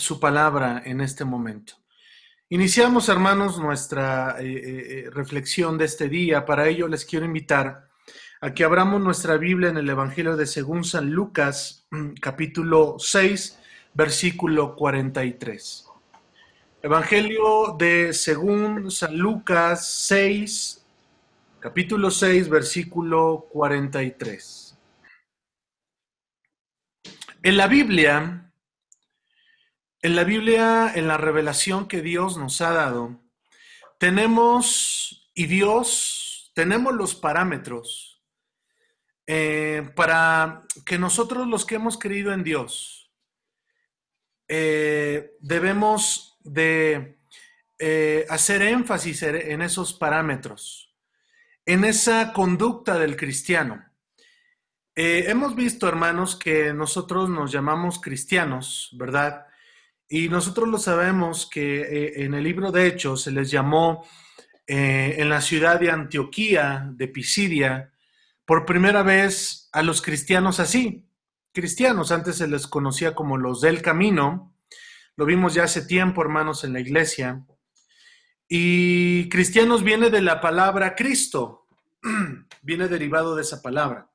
su palabra en este momento. Iniciamos, hermanos, nuestra eh, eh, eh, reflexión de este día. Para ello les quiero invitar a que abramos nuestra Biblia en el Evangelio de según San Lucas, capítulo 6, versículo 43. Evangelio de según San Lucas 6, capítulo 6, versículo 43. En la Biblia, en la Biblia, en la revelación que Dios nos ha dado, tenemos, y Dios, tenemos los parámetros eh, para que nosotros los que hemos creído en Dios, eh, debemos de eh, hacer énfasis en esos parámetros, en esa conducta del cristiano. hemos visto, hermanos, que nosotros nos llamamos cristianos, ¿verdad? Y nosotros lo sabemos que eh, en el libro de Hechos se les llamó eh, en la ciudad de Antioquía, de Pisidia, por primera vez a los cristianos así. Cristianos, antes se les conocía como los del camino. Lo vimos ya hace tiempo, hermanos, en la iglesia. Y cristianos viene de la palabra Cristo, viene derivado de esa palabra.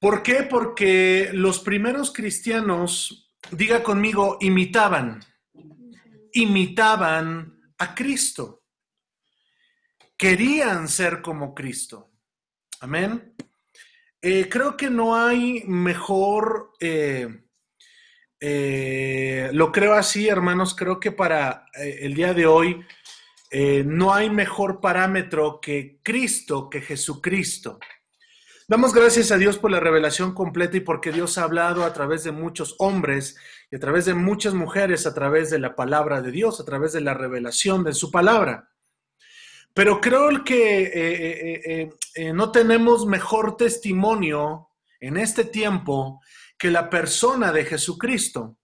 ¿Por qué? Porque los primeros cristianos diga conmigo, imitaban, imitaban a Cristo. Querían ser como Cristo. Amén. Eh, creo que no hay mejor, eh, eh, lo creo así, hermanos, creo que para el día de hoy no hay mejor parámetro que Cristo, que Jesucristo. Damos gracias a Dios por la revelación completa y porque Dios ha hablado a través de muchos hombres y a través de muchas mujeres, a través de la palabra de Dios, a través de la revelación de su palabra. Pero creo que eh, eh, eh, no tenemos mejor testimonio en este tiempo que la persona de Jesucristo.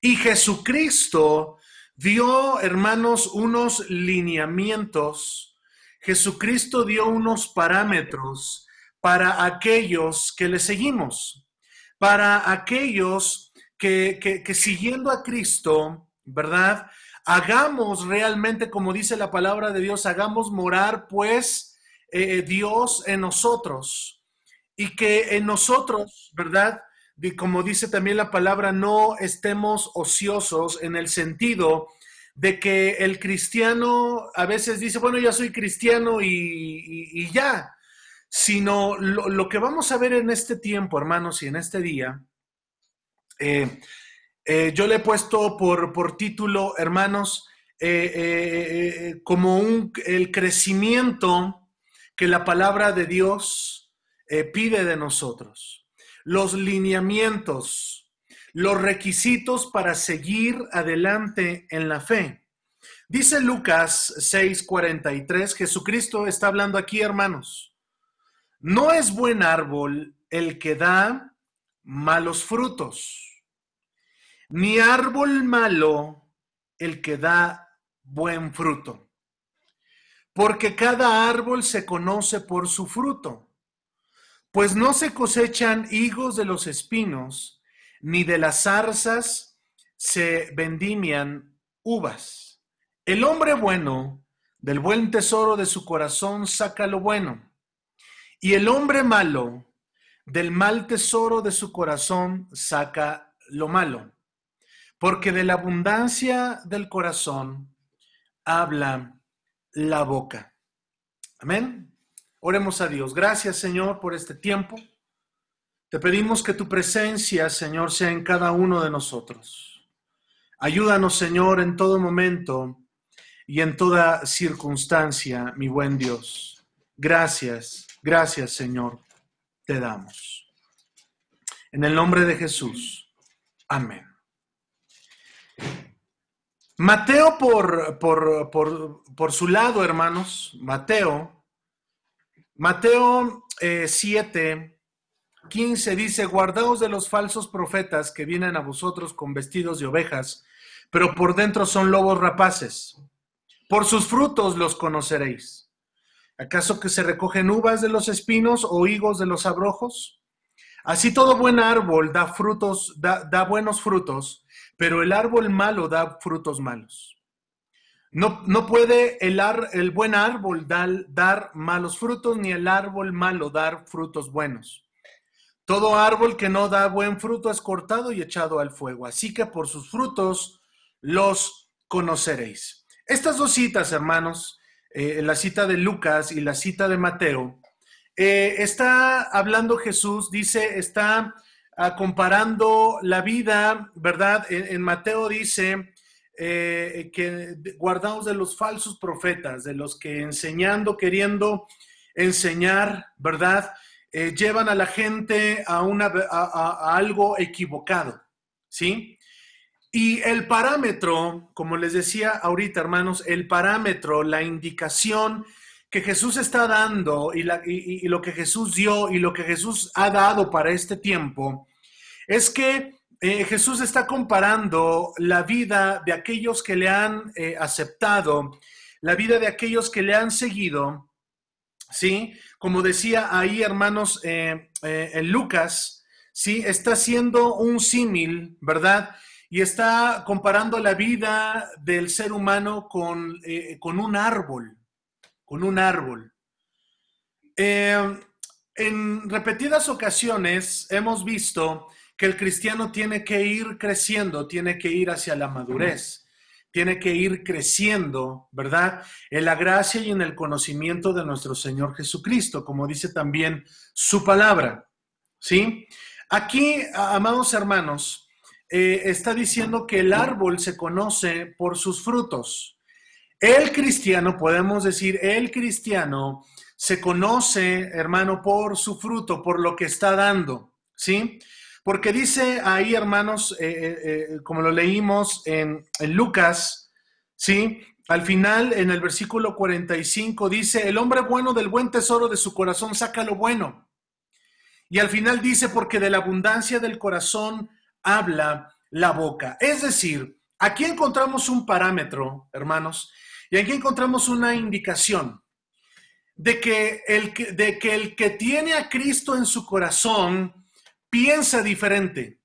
Y Jesucristo dio, hermanos, unos lineamientos. Jesucristo dio unos parámetros para aquellos que le seguimos, para aquellos que, siguiendo a Cristo, ¿verdad? Hagamos realmente, como dice la palabra de Dios, hagamos morar pues eh, Dios en nosotros y que en nosotros, ¿verdad? Y como dice también la palabra, no estemos ociosos en el sentido de que el cristiano a veces dice, bueno, ya soy cristiano y ya, sino lo, que vamos a ver en este tiempo, hermanos, y en este día, eh, eh, yo le he puesto por, por título, hermanos, eh, como un, el crecimiento que la palabra de Dios pide de nosotros, los lineamientos, los requisitos para seguir adelante en la fe. Dice Lucas 6:43, Jesucristo está hablando aquí, hermanos. No es buen árbol el que da malos frutos, ni árbol malo el que da buen fruto. Porque cada árbol se conoce por su fruto, pues no se cosechan higos de los espinos, ni de las zarzas se vendimian uvas. El hombre bueno del buen tesoro de su corazón saca lo bueno y el hombre malo del mal tesoro de su corazón saca lo malo, porque de la abundancia del corazón habla la boca. Amén. Oremos a Dios. Gracias, Señor, por este tiempo. Te pedimos que tu presencia, Señor, sea en cada uno de nosotros. Ayúdanos, Señor, en todo momento y en toda circunstancia, mi buen Dios. Gracias Gracias, Señor, te damos. En el nombre de Jesús. Amén. Mateo por, por, su lado, hermanos, Mateo, Mateo 7, eh, 15 dice, guardaos de los falsos profetas que vienen a vosotros con vestidos de ovejas, pero por dentro son lobos rapaces. Por sus frutos los conoceréis. ¿Acaso que se recogen uvas de los espinos o higos de los abrojos? Así todo buen árbol da frutos, da, buenos frutos, pero el árbol malo da frutos malos. No, no puede el, el, buen árbol dar malos frutos, ni el árbol malo dar frutos buenos. Todo árbol que no da buen fruto es cortado y echado al fuego. Así que por sus frutos los conoceréis. Estas dos citas, hermanos, eh, la cita de Lucas y la cita de Mateo, eh, está hablando Jesús, dice, está ah, comparando la vida, ¿verdad? En, Mateo dice eh, que guardaos de los falsos profetas, de los que enseñando, queriendo enseñar, ¿verdad? llevan a la gente a, una, a algo equivocado, ¿sí? Y el parámetro, como les decía ahorita, hermanos, el parámetro, la indicación que Jesús está dando y, lo que Jesús dio y lo que Jesús ha dado para este tiempo, es que eh, Jesús está comparando la vida de aquellos que le han eh, aceptado, la vida de aquellos que le han seguido, ¿sí? Como decía ahí, hermanos, eh, en Lucas, ¿sí? Está haciendo un símil, ¿verdad? Y está comparando la vida del ser humano con, eh, con un árbol, con un árbol. Eh, en repetidas ocasiones hemos visto que el cristiano tiene que ir creciendo, tiene que ir hacia la madurez, tiene que ir creciendo, ¿verdad? En la gracia y en el conocimiento de nuestro Señor Jesucristo, como dice también su palabra, ¿sí? Aquí, amados hermanos, eh, está diciendo que el árbol se conoce por sus frutos. El cristiano, podemos decir, el cristiano se conoce, hermano, por su fruto, por lo que está dando, ¿sí? Porque dice ahí, hermanos, eh, eh, como lo leímos en, en Lucas, ¿sí? Al final, en el versículo 45, dice, el hombre bueno del buen tesoro de su corazón saca lo bueno. Y al final dice, porque de la abundancia del corazón habla la boca. Es decir, aquí encontramos un parámetro, hermanos, y aquí encontramos una indicación de que el que, de que, el que tiene a Cristo en su corazón piensa diferente,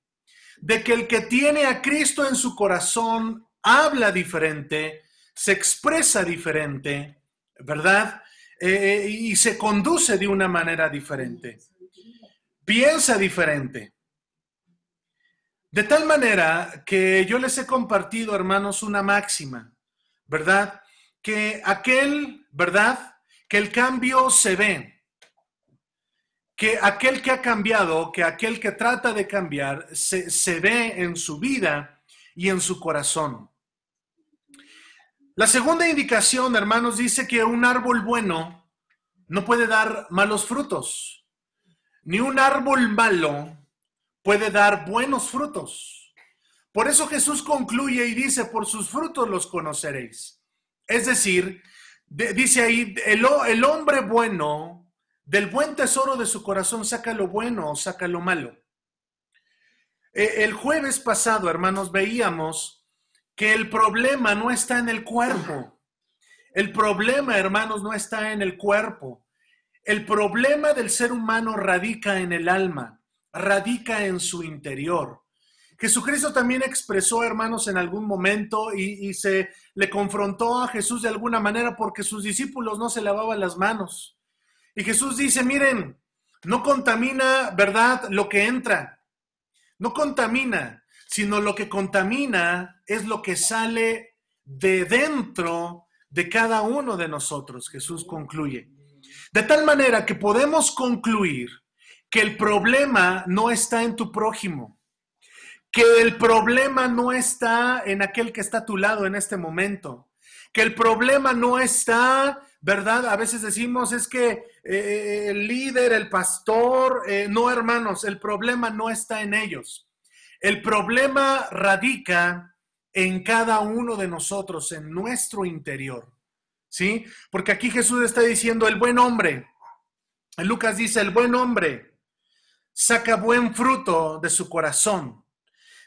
de que el que tiene a Cristo en su corazón habla diferente, se expresa diferente, ¿verdad? Eh, eh, y se conduce de una manera diferente, piensa diferente. De tal manera que yo les he compartido, hermanos, una máxima, ¿verdad? Que aquel, ¿verdad? Que el cambio se ve. Que aquel que ha cambiado, que aquel que trata de cambiar, se, se ve en su vida y en su corazón. La segunda indicación, hermanos, dice que un árbol bueno no puede dar malos frutos, ni un árbol malo puede dar buenos frutos. Por eso Jesús concluye y dice, por sus frutos los conoceréis. Es decir, dice ahí, el, el, hombre bueno, del buen tesoro de su corazón saca lo bueno o saca lo malo. E, el jueves pasado, hermanos, veíamos que el problema no está en el cuerpo. El problema, hermanos, no está en el cuerpo. El problema del ser humano radica en el alma radica en su interior. Jesucristo también expresó, hermanos, en algún momento y, se le confrontó a Jesús de alguna manera porque sus discípulos no se lavaban las manos. Y Jesús dice, miren, no contamina, ¿verdad?, lo que entra. No contamina, sino lo que contamina es lo que sale de dentro de cada uno de nosotros, Jesús concluye. De tal manera que podemos concluir que el problema no está en tu prójimo, que el problema no está en aquel que está a tu lado en este momento, que el problema no está, ¿verdad? A veces decimos es que eh, el líder, el pastor, eh, no hermanos, el problema no está en ellos. El problema radica en cada uno de nosotros, en nuestro interior. ¿Sí? Porque aquí Jesús está diciendo el buen hombre. Lucas dice el buen hombre saca buen fruto de su corazón.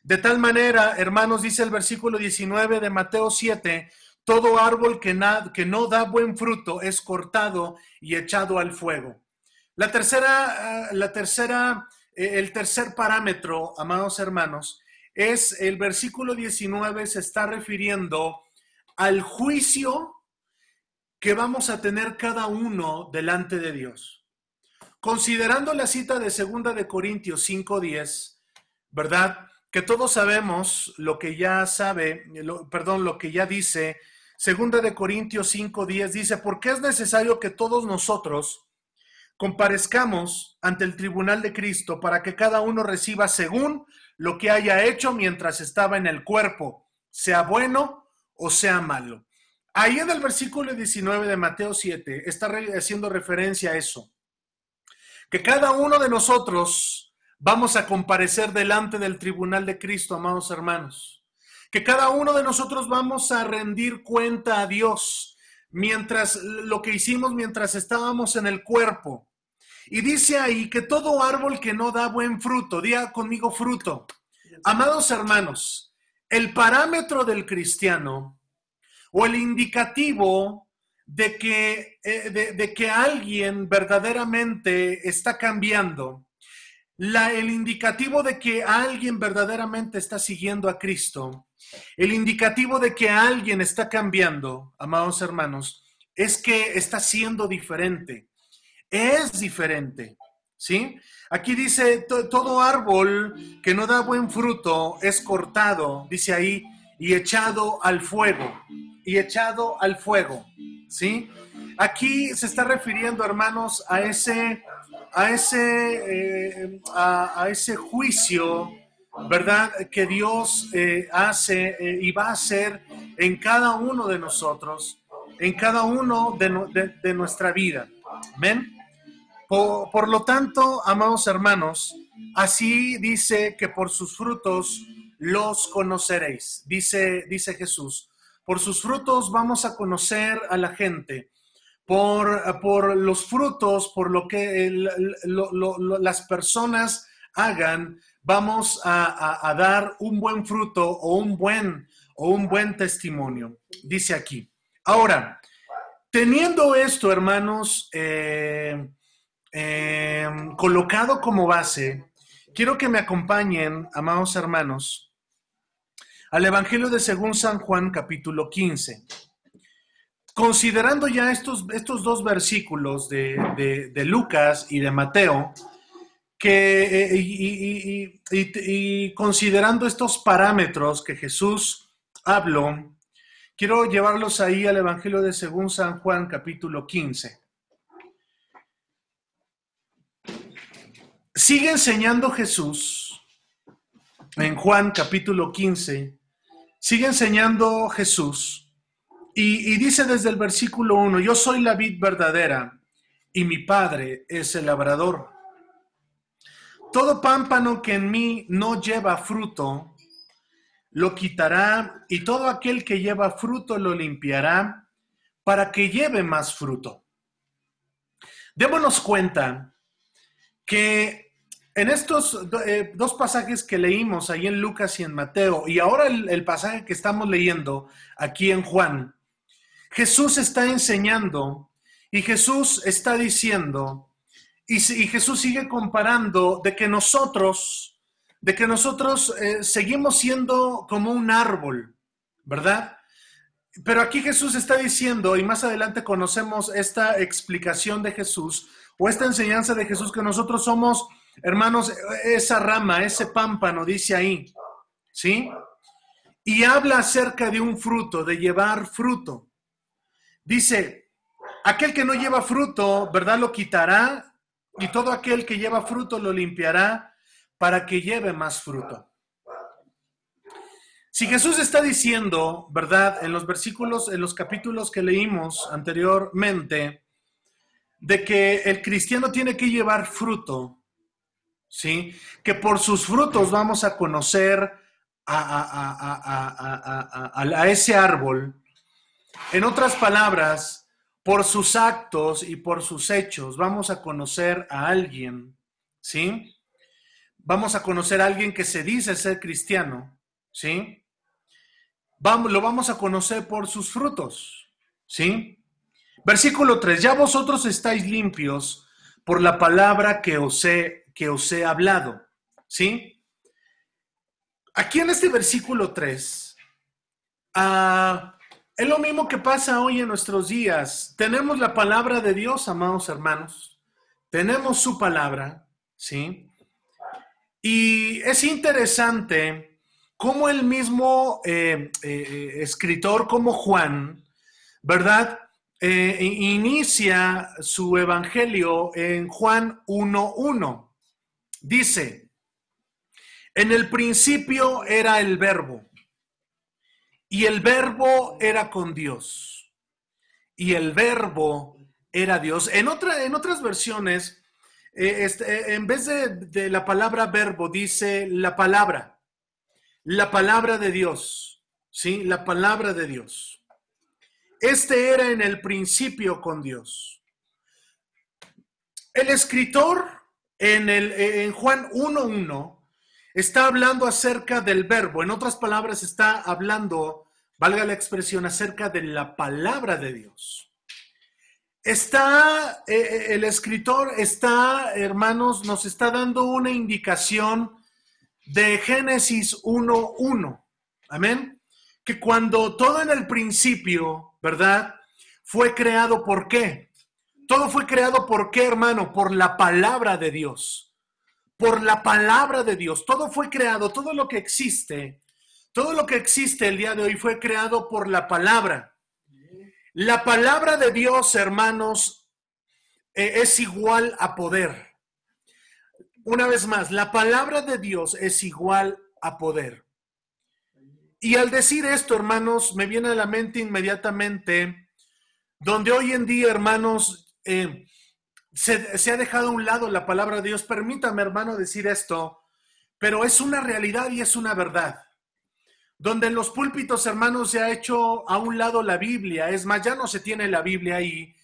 De tal manera, hermanos, dice el versículo 19 de Mateo 7, todo árbol que, que no da buen fruto es cortado y echado al fuego. La tercera, ah, la tercera eh, el tercer parámetro, amados hermanos, es el versículo 19, se está refiriendo al juicio que vamos a tener cada uno delante de Dios. Considerando la cita de segunda de Corintios 5:10, ¿verdad? Que todos sabemos lo que ya sabe, perdón, lo que ya dice segunda de Corintios 5:10 dice, "Porque es necesario que todos nosotros comparezcamos ante el tribunal de Cristo para que cada uno reciba según lo que haya hecho mientras estaba en el cuerpo, sea bueno o sea malo." Ahí en el versículo 19 de Mateo 7 está haciendo referencia a eso. Que cada uno de nosotros vamos a comparecer delante del tribunal de Cristo, amados hermanos. Que cada uno de nosotros vamos a rendir cuenta a Dios mientras lo que hicimos mientras estábamos en el cuerpo. Y dice ahí que todo árbol que no da buen fruto, diga conmigo fruto. Amados hermanos, el parámetro del cristiano o el indicativo de que, eh, de, que alguien verdaderamente está cambiando, la, el indicativo de que alguien verdaderamente está siguiendo a Cristo, el indicativo de que alguien está cambiando, amados hermanos, es que está siendo diferente, es diferente, ¿sí? Aquí dice, todo árbol que no da buen fruto es cortado, dice ahí, y echado al fuego y echado al fuego, ¿sí? Aquí se está refiriendo, hermanos, a ese, a ese, eh, a, ese juicio, ¿verdad? Que Dios eh, hace eh, y va a hacer en cada uno de nosotros, en cada uno de, nuestra vida. ¿Ven? Por, por, lo tanto, amados hermanos, así dice que por sus frutos los conoceréis, dice, dice Jesús. Por sus frutos vamos a conocer a la gente. Por, por los frutos, por lo que las personas hagan, vamos a, dar un buen fruto o un buen, o un buen testimonio. Dice aquí. Ahora, teniendo esto, hermanos, eh, eh, colocado como base, quiero que me acompañen, amados hermanos, al Evangelio de según San Juan capítulo 15. Considerando ya estos, estos dos versículos de, Lucas y de Mateo, que, eh, y, considerando estos parámetros que Jesús habló, quiero llevarlos ahí al Evangelio de según San Juan capítulo 15. Sigue enseñando Jesús en Juan capítulo 15 Sigue enseñando Jesús y, dice desde el versículo 1, yo soy la vid verdadera y mi padre es el labrador. Todo pámpano que en mí no lleva fruto, lo quitará y todo aquel que lleva fruto lo limpiará para que lleve más fruto. Démonos cuenta que en estos eh, dos pasajes que leímos ahí en Lucas y en Mateo, y ahora el, pasaje que estamos leyendo aquí en Juan, Jesús está enseñando y Jesús está diciendo, y, Jesús sigue comparando de que nosotros, de que nosotros eh, seguimos siendo como un árbol, ¿verdad? Pero aquí Jesús está diciendo, y más adelante conocemos esta explicación de Jesús o esta enseñanza de Jesús, que nosotros somos Hermanos, esa rama, ese pámpano, dice ahí, ¿sí? Y habla acerca de un fruto, de llevar fruto. Dice, aquel que no lleva fruto, ¿verdad? Lo quitará y todo aquel que lleva fruto lo limpiará para que lleve más fruto. Si Jesús está diciendo, ¿verdad? En los versículos, en los capítulos que leímos anteriormente, de que el cristiano tiene que llevar fruto, ¿sí? Que por sus frutos vamos a conocer a, ese árbol. En otras palabras, por sus actos y por sus hechos vamos a conocer a alguien, ¿sí? Vamos a conocer a alguien que se dice ser cristiano, ¿sí? Vamos, lo vamos a conocer por sus frutos, ¿sí? Versículo 3, ya vosotros estáis limpios por la palabra que os he que os he hablado. ¿Sí? Aquí en este versículo 3, ah, es lo mismo que pasa hoy en nuestros días. Tenemos la palabra de Dios, amados hermanos. Tenemos su palabra, ¿sí? Y es interesante cómo el mismo eh, eh, escritor como Juan, ¿verdad? Eh, inicia su evangelio en Juan 1.1. Dice, en el principio era el verbo, y el verbo era con Dios, y el verbo era Dios. En, otra, en otras versiones, eh, este, en vez de, de la palabra verbo, dice la palabra, la palabra de Dios, ¿sí? La palabra de Dios. Este era en el principio con Dios. El escritor en, el, en Juan 1.1 está hablando acerca del verbo. En otras palabras, está hablando, valga la expresión, acerca de la palabra de Dios. Está, eh, eh, el escritor está, hermanos, nos está dando una indicación de Génesis 1.1. Amén. Que cuando todo en el principio, ¿verdad? Fue creado por qué? Todo fue creado por qué, hermano? Por la palabra de Dios. Por la palabra de Dios. Todo fue creado, todo lo que existe, todo lo que existe el día de hoy fue creado por la palabra. La palabra de Dios, hermanos, eh, es igual a poder. Una vez más, la palabra de Dios es igual a poder. Y al decir esto, hermanos, me viene a la mente inmediatamente donde hoy en día, hermanos, eh, se, ha dejado a un lado la palabra de Dios. Permítame, hermano, decir esto, pero es una realidad y es una verdad. Donde en los púlpitos, hermanos, se ha hecho a un lado la Biblia. Es más, ya no se tiene la Biblia ahí.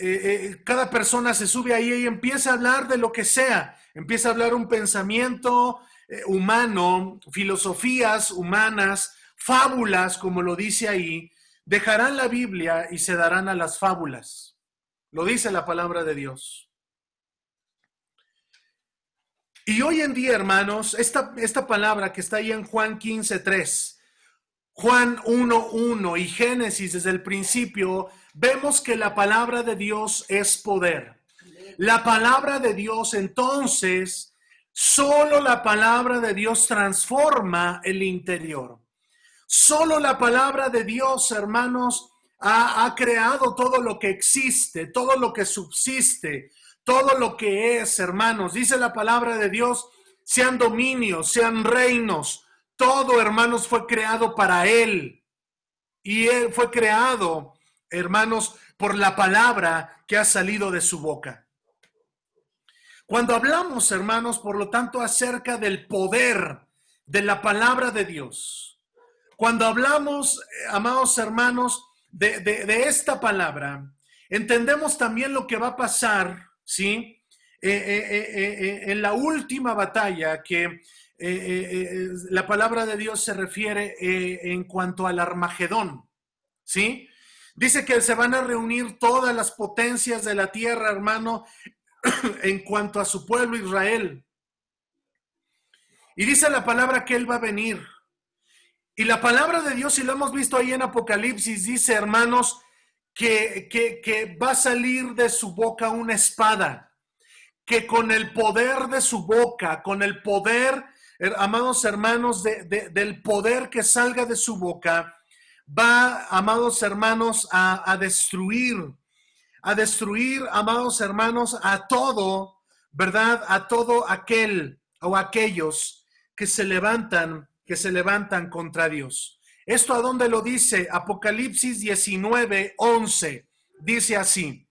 Eh, eh, cada persona se sube ahí y empieza a hablar de lo que sea. Empieza a hablar un pensamiento, humano, filosofías humanas, fábulas, como lo dice ahí, dejarán la Biblia y se darán a las fábulas. Lo dice la palabra de Dios. Y hoy en día, hermanos, esta, esta palabra que está ahí en Juan 15, 3, Juan 1.1 y Génesis desde el principio, vemos que la palabra de Dios es poder. La palabra de Dios entonces Solo la palabra de Dios transforma el interior. Solo la palabra de Dios, hermanos, ha, creado todo lo que existe, todo lo que subsiste, todo lo que es, hermanos. Dice la palabra de Dios, sean dominios, sean reinos. Todo, hermanos, fue creado para Él. Y Él fue creado, hermanos, por la palabra que ha salido de su boca. Cuando hablamos, hermanos, por lo tanto, acerca del poder de la palabra de Dios, cuando hablamos, eh, amados hermanos, de, esta palabra, entendemos también lo que va a pasar, ¿sí? Eh, eh, en la última batalla que la palabra de Dios se refiere en cuanto al Armagedón, ¿sí? Dice que se van a reunir todas las potencias de la tierra, hermano, en cuanto a su pueblo Israel. Y dice la palabra que Él va a venir. Y la palabra de Dios, y lo hemos visto ahí en Apocalipsis, dice, hermanos, que, que, va a salir de su boca una espada, que con el poder de su boca, con el poder, amados hermanos, del poder que salga de su boca, va, amados hermanos, a destruir a destruir, amados hermanos, a todo, ¿verdad? A todo aquel o aquellos que se levantan, que se levantan contra Dios. ¿Esto a dónde lo dice? Apocalipsis 19, 11. Dice así.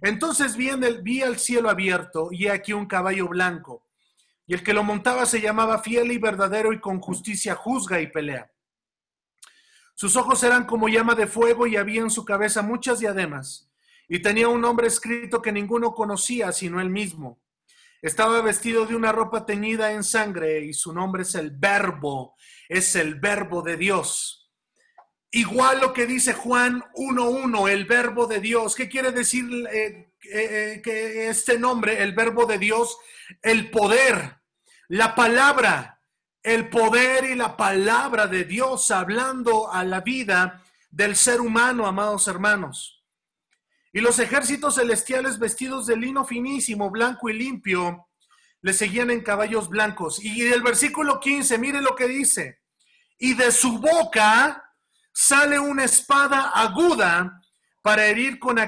Entonces vi, el, al cielo abierto y aquí un caballo blanco. Y el que lo montaba se llamaba fiel y verdadero y con justicia juzga y pelea. Sus ojos eran como llama de fuego y había en su cabeza muchas diademas y tenía un nombre escrito que ninguno conocía sino él mismo. Estaba vestido de una ropa teñida en sangre y su nombre es el verbo, es el verbo de Dios. Igual lo que dice Juan 1.1, el verbo de Dios. ¿Qué quiere decir eh, eh, eh, que este nombre, el verbo de Dios? El poder, la palabra, el poder y la palabra de Dios hablando a la vida del ser humano, amados hermanos. Y los ejércitos celestiales vestidos de lino finísimo, blanco y limpio, le seguían en caballos blancos. Y el versículo 15, mire lo que dice. Y de su boca sale una espada aguda para herir con,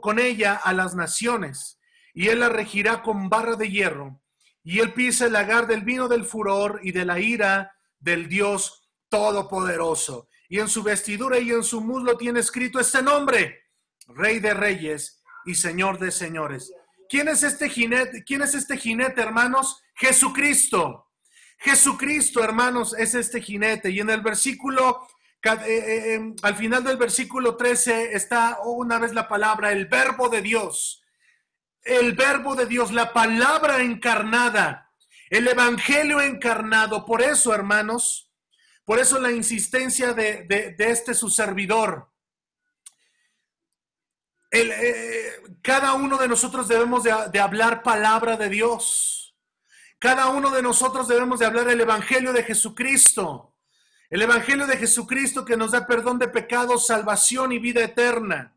con ella a las naciones. Y él la regirá con barra de hierro. Y él pisa el lagar del vino del furor y de la ira del Dios Todopoderoso. Y en su vestidura y en su muslo tiene escrito este nombre, Rey de Reyes y Señor de Señores. ¿Quién es este jinete? ¿Quién es este jinete, hermanos? Jesucristo. Jesucristo, hermanos, es este jinete. Y en el versículo, eh, eh, em, al final del versículo 13 está una vez la palabra, el verbo de Dios. El verbo de Dios, la palabra encarnada, el evangelio encarnado. Por eso, hermanos, por eso la insistencia de, de este su servidor eh, cada uno de nosotros debemos de, hablar palabra de Dios. Cada uno de nosotros debemos de hablar el Evangelio de Jesucristo. El Evangelio de Jesucristo que nos da perdón de pecados, salvación y vida eterna.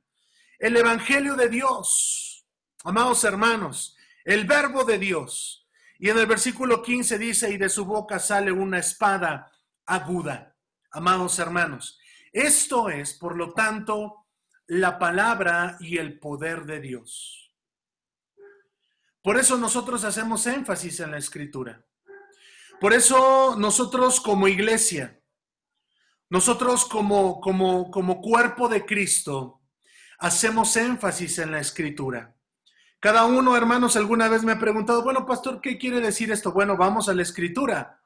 El Evangelio de Dios. Amados hermanos, el verbo de Dios. Y en el versículo 15 dice, y de su boca sale una espada aguda. Amados hermanos, esto es, por lo tanto, la palabra y el poder de Dios. Por eso nosotros hacemos énfasis en la escritura. Por eso nosotros como iglesia, nosotros como, como, como cuerpo de Cristo, hacemos énfasis en la escritura. Cada uno, hermanos, alguna vez me ha preguntado, bueno, pastor, ¿qué quiere decir esto? Bueno, vamos a la escritura.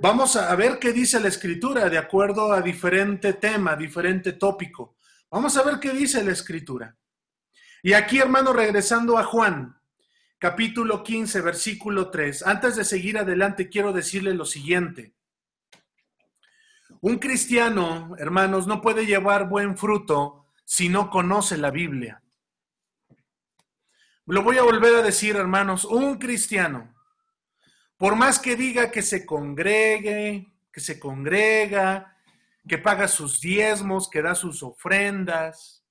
Vamos a ver qué dice la escritura de acuerdo a diferente tema, diferente tópico. Vamos a ver qué dice la escritura. Y aquí, hermano, regresando a Juan, capítulo 15, versículo 3. Antes de seguir adelante, quiero decirle lo siguiente. Un cristiano, hermanos, no puede llevar buen fruto si no conoce la Biblia. Lo voy a volver a decir, hermanos, un cristiano, por más que diga que se congregue, que se congrega, que paga sus diezmos, que da sus ofrendas.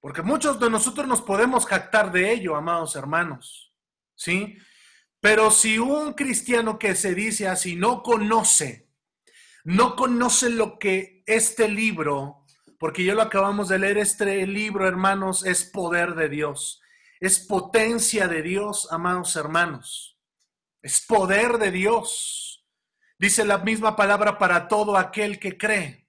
Porque muchos de nosotros nos podemos jactar de ello, amados hermanos. ¿Sí? Pero si un cristiano que se dice así no conoce, no conoce lo que este libro, porque yo lo acabamos de leer, este libro, hermanos, es poder de Dios, es potencia de Dios, amados hermanos, es poder de Dios. Dice la misma palabra para todo aquel que cree.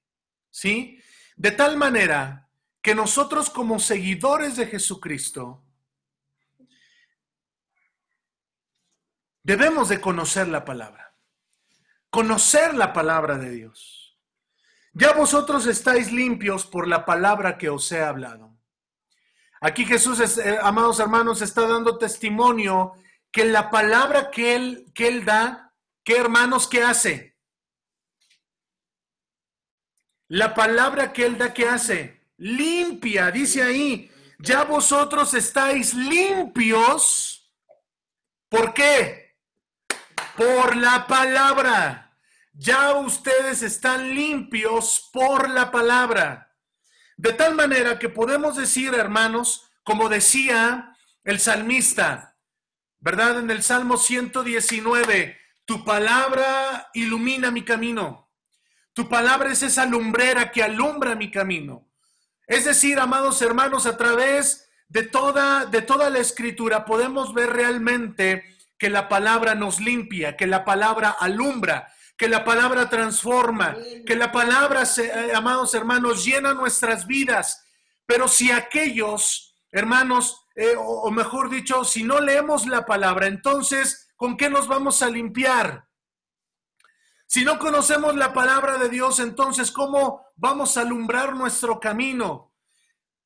¿Sí? De tal manera que nosotros como seguidores de Jesucristo debemos de conocer la palabra. Conocer la palabra de Dios. Ya vosotros estáis limpios por la palabra que os he hablado. Aquí Jesús, eh, amados hermanos, está dando testimonio que la palabra que él, que él da ¿Qué hermanos qué hace? La palabra que él da, ¿qué hace? Limpia, dice ahí. Ya vosotros estáis limpios. ¿Por qué? Por la palabra. Ya ustedes están limpios por la palabra. De tal manera que podemos decir, hermanos, como decía el salmista, ¿verdad? En el Salmo 119, tu palabra ilumina mi camino. Tu palabra es esa lumbrera que alumbra mi camino. Es decir, amados hermanos, a través de toda, de toda la escritura podemos ver realmente que la palabra nos limpia, que la palabra alumbra, que la palabra transforma, que la palabra, eh, amados hermanos, llena nuestras vidas. Pero si aquellos, hermanos, eh, o mejor dicho, si no leemos la palabra, entonces ¿con qué nos vamos a limpiar? Si no conocemos la palabra de Dios, entonces, ¿cómo vamos a alumbrar nuestro camino?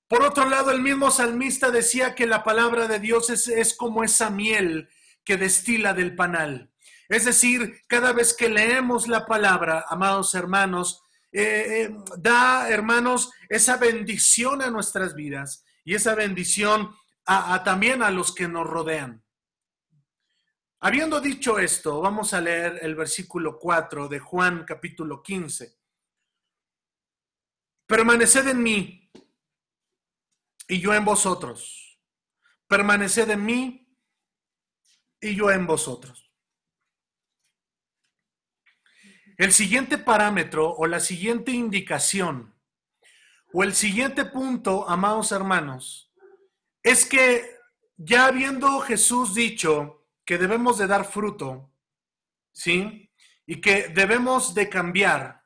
Por otro lado, el mismo salmista decía que la palabra de Dios es, como esa miel que destila del panal. Es decir, cada vez que leemos la palabra, amados hermanos, eh, eh, da, hermanos, esa bendición a nuestras vidas y esa bendición a, también a los que nos rodean. Habiendo dicho esto, vamos a leer el versículo 4 de Juan capítulo 15. Permaneced en mí y yo en vosotros. Permaneced en mí y yo en vosotros. El siguiente parámetro o la siguiente indicación o el siguiente punto, amados hermanos, es que ya habiendo Jesús dicho que debemos de dar fruto, ¿sí? Y que debemos de cambiar,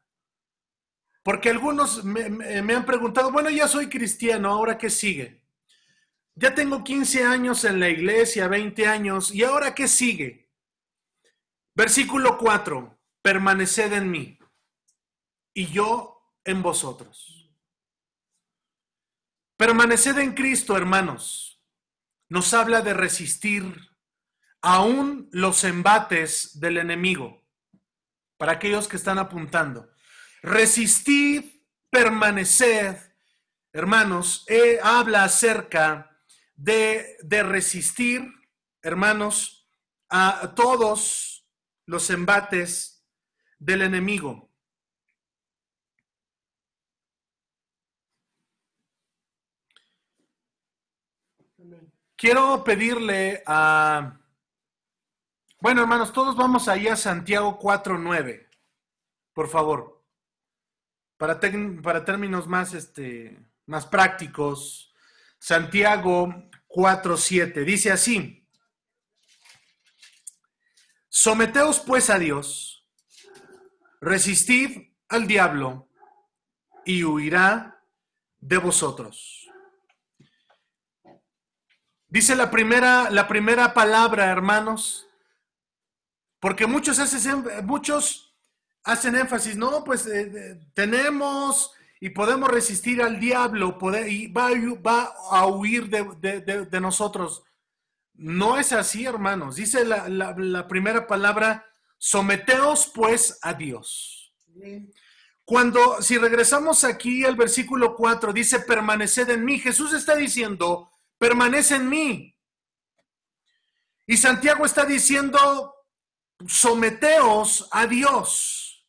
porque algunos me, me, han preguntado, bueno, ya soy cristiano, ¿ahora qué sigue? Ya tengo 15 años en la iglesia, 20 años, ¿y ahora qué sigue? Versículo 4 permaneced en mí y yo en vosotros. Permaneced en Cristo, hermanos. Nos habla de resistir aún los embates del enemigo. Para aquellos que están apuntando. Resistid, permaneced, hermanos, eh, habla acerca de, de resistir, hermanos, a todos los embates del enemigo. Quiero pedirle a... Bueno, hermanos, todos vamos ahí a Santiago 4.9, por favor. Para, términos más, este, más prácticos, Santiago 4.7 dice así, someteos pues a Dios. Resistid al diablo y huirá de vosotros. Dice la primera, la primera palabra, hermanos, porque muchos hacen, muchos hacen énfasis, no, pues eh, tenemos y podemos resistir al diablo y va, va a huir de, nosotros. No es así, hermanos. Dice la, la primera palabra, Someteos pues a Dios. Cuando, si regresamos aquí al versículo 4, dice, permaneced en mí. Jesús está diciendo, permanece en mí. Y Santiago está diciendo, someteos a Dios.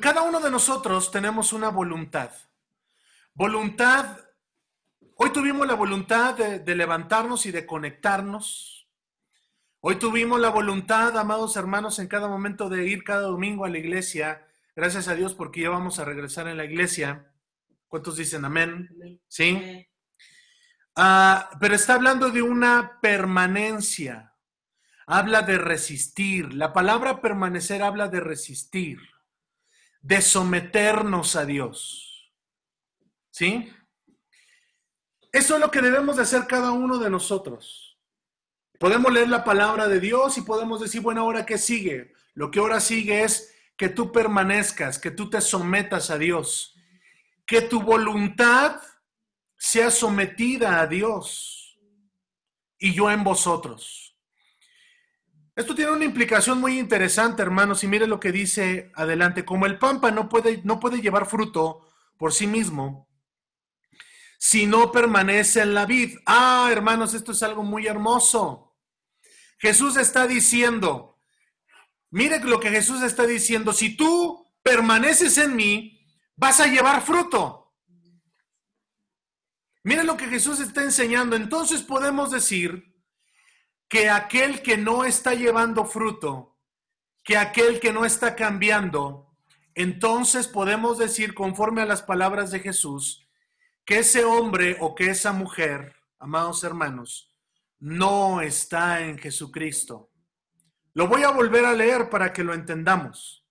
Cada uno de nosotros tenemos una voluntad. Voluntad, hoy tuvimos la voluntad de, de levantarnos y de conectarnos Hoy tuvimos la voluntad, amados hermanos, en cada momento de ir cada domingo a la iglesia. Gracias a Dios porque ya vamos a regresar en la iglesia. ¿Cuántos dicen amén? ¿Sí? Ah, pero está hablando de una permanencia. Habla de resistir. La palabra permanecer habla de resistir, de someternos a Dios. ¿Sí? Eso es lo que debemos de hacer cada uno de nosotros. Podemos leer la palabra de Dios y podemos decir, bueno, ahora qué sigue. Lo que ahora sigue es que tú permanezcas, que tú te sometas a Dios, que tu voluntad sea sometida a Dios y yo en vosotros. Esto tiene una implicación muy interesante, hermanos, y mire lo que dice adelante. Como el pampa no puede, no puede llevar fruto por sí mismo, si no permanece en la vid. Ah, hermanos, esto es algo muy hermoso. Jesús está diciendo, mire lo que Jesús está diciendo, si tú permaneces en mí, vas a llevar fruto. Mire lo que Jesús está enseñando. Entonces podemos decir que aquel que no está llevando fruto, que aquel que no está cambiando, entonces podemos decir, conforme a las palabras de Jesús, que ese hombre o que esa mujer, amados hermanos, no está en Jesucristo. Lo voy a volver a leer para que lo entendamos.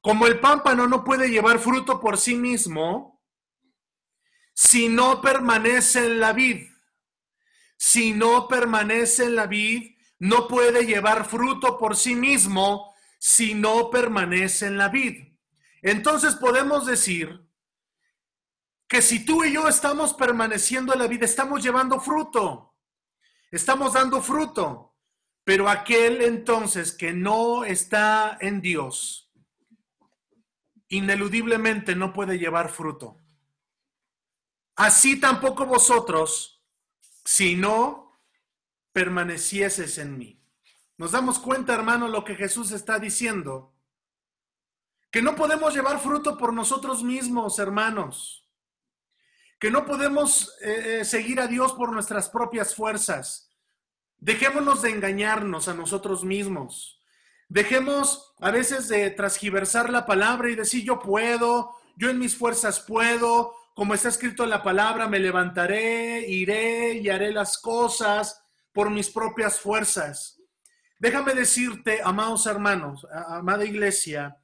Como el pámpano no puede llevar fruto por sí mismo, si no permanece en la vid. Si no permanece en la vid, no puede llevar fruto por sí mismo si no permanece en la vid. Entonces podemos decir que si tú y yo estamos permaneciendo en la vida, estamos llevando fruto. Estamos dando fruto. Pero aquel entonces que no está en Dios, ineludiblemente no puede llevar fruto. Así tampoco vosotros, si no permanecieses en mí. Nos damos cuenta, hermano, lo que Jesús está diciendo. Que no podemos llevar fruto por nosotros mismos, hermanos. Que no podemos eh, eh, seguir a Dios por nuestras propias fuerzas. Dejémonos de engañarnos a nosotros mismos. Dejemos a veces de transgiversar la palabra y decir yo puedo, yo en mis fuerzas puedo, como está escrito en la palabra, me levantaré, iré y haré las cosas por mis propias fuerzas. Déjame decirte, amados hermanos, amada iglesia,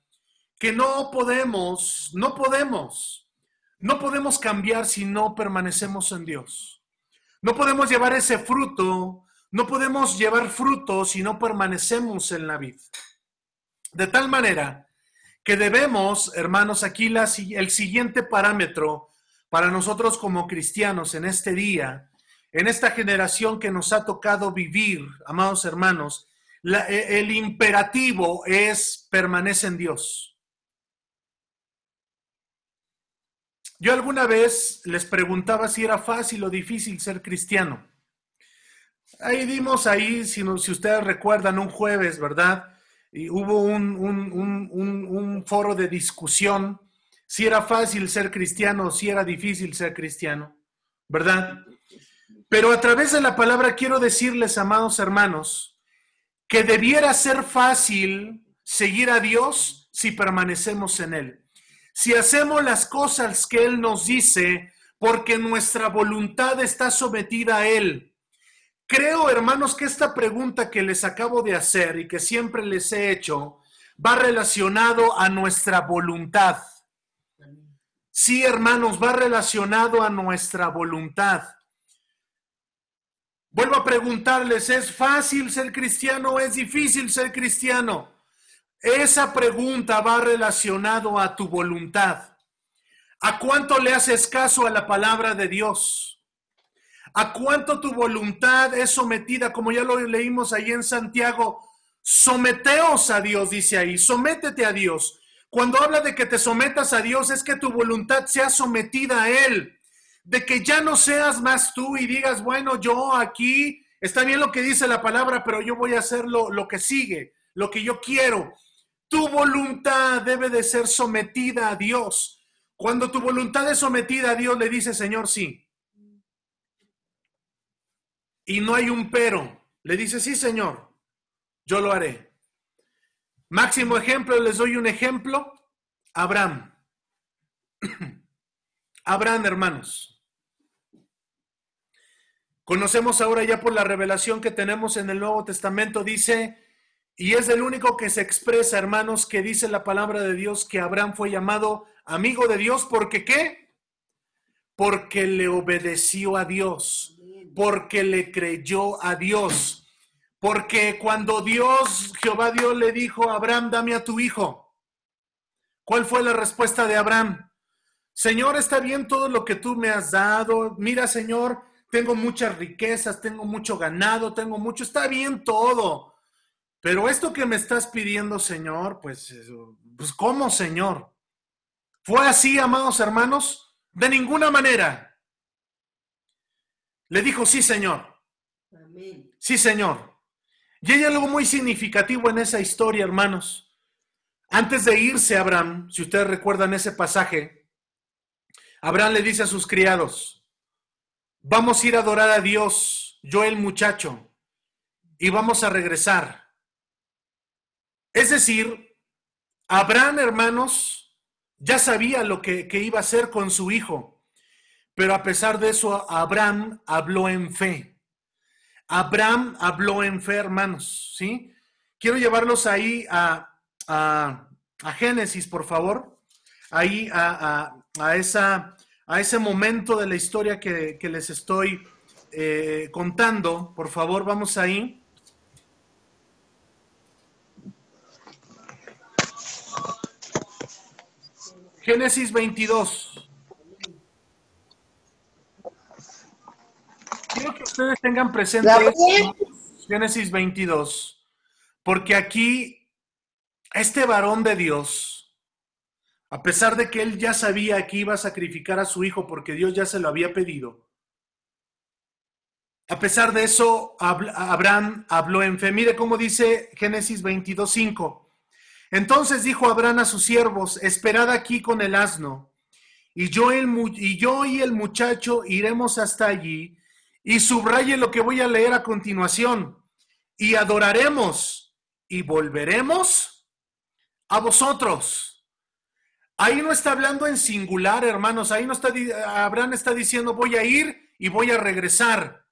que no podemos, no podemos, no podemos cambiar si no permanecemos en Dios. No podemos llevar ese fruto, no podemos llevar fruto si no permanecemos en la vida. De tal manera que debemos, hermanos, aquí el siguiente parámetro para nosotros como cristianos en este día, en esta generación que nos ha tocado vivir, amados hermanos, e, el imperativo es permanece en Dios. Yo alguna vez les preguntaba si era fácil o difícil ser cristiano. Ahí dimos ahí, si, ustedes recuerdan, un jueves, ¿verdad? Y hubo un, foro de discusión si era fácil ser cristiano o si era difícil ser cristiano, ¿verdad? Pero a través de la palabra quiero decirles, amados hermanos, que debiera ser fácil seguir a Dios si permanecemos en Él. Si hacemos las cosas que Él nos dice, porque nuestra voluntad está sometida a Él. Creo, hermanos, que esta pregunta que les acabo de hacer y que siempre les he hecho va relacionado a nuestra voluntad. Sí, hermanos, va relacionado a nuestra voluntad. Vuelvo a preguntarles, ¿es fácil ser cristiano o es difícil ser cristiano? Esa pregunta va relacionado a tu voluntad. ¿A cuánto le haces caso a la palabra de Dios? ¿A cuánto tu voluntad es sometida, como ya lo leímos ahí en Santiago? Someteos a Dios, dice ahí, sométete a Dios. Cuando habla de que te sometas a Dios, es que tu voluntad sea sometida a Él de que ya no seas más tú y digas, bueno, yo aquí está bien lo que dice la palabra, pero yo voy a hacer lo, lo que sigue, lo que yo quiero. Tu voluntad debe de ser sometida a Dios. Cuando tu voluntad es sometida a Dios, le dice, Señor, sí. Y no hay un pero. Le dice, sí, Señor, yo lo haré. Máximo ejemplo, les doy un ejemplo. Abraham. Abraham, hermanos. Conocemos ahora ya por la revelación que tenemos en el Nuevo Testamento, dice, y es el único que se expresa, hermanos, que dice la palabra de Dios que Abraham fue llamado amigo de Dios, porque qué? Porque le obedeció a Dios, porque le creyó a Dios, porque cuando Dios, Jehová Dios le dijo a Abraham, dame a tu hijo, ¿cuál fue la respuesta de Abraham? Señor, está bien todo lo que tú me has dado. Mira, Señor, tengo muchas riquezas, tengo mucho ganado, tengo mucho, está bien todo. Pero esto que me estás pidiendo, Señor, pues, pues ¿cómo, Señor? ¿Fue así, amados hermanos? De ninguna manera. Le dijo, sí, Señor. Sí, Señor. Y hay algo muy significativo en esa historia, hermanos. Antes de irse Abraham, si ustedes recuerdan ese pasaje, Abraham le dice a sus criados, Vamos a ir a adorar a Dios, yo el muchacho, y vamos a regresar. Es decir, Abraham, hermanos, ya sabía lo que, iba a hacer con su hijo, pero a pesar de eso, Abraham habló en fe. Abraham habló en fe, hermanos, ¿sí? Quiero llevarlos ahí a, Génesis, por favor, ahí a, a esa a ese momento de la historia que, les estoy eh, contando. Por favor, vamos ahí. Génesis 22. Quiero que ustedes tengan presente. Génesis 22, porque aquí este varón de Dios, a pesar de que él ya sabía que iba a sacrificar a su hijo porque Dios ya se lo había pedido, a pesar de eso, Abraham habló en fe. Mire cómo dice Génesis 22, 5. Entonces dijo Abraham a sus siervos, esperad aquí con el asno, y yo, el, y yo y el muchacho iremos hasta allí, y subraye lo que voy a leer a continuación, y adoraremos, y volveremos a vosotros. Ahí no está hablando en singular, hermanos, ahí no está, Abraham está diciendo voy a ir y voy a regresar.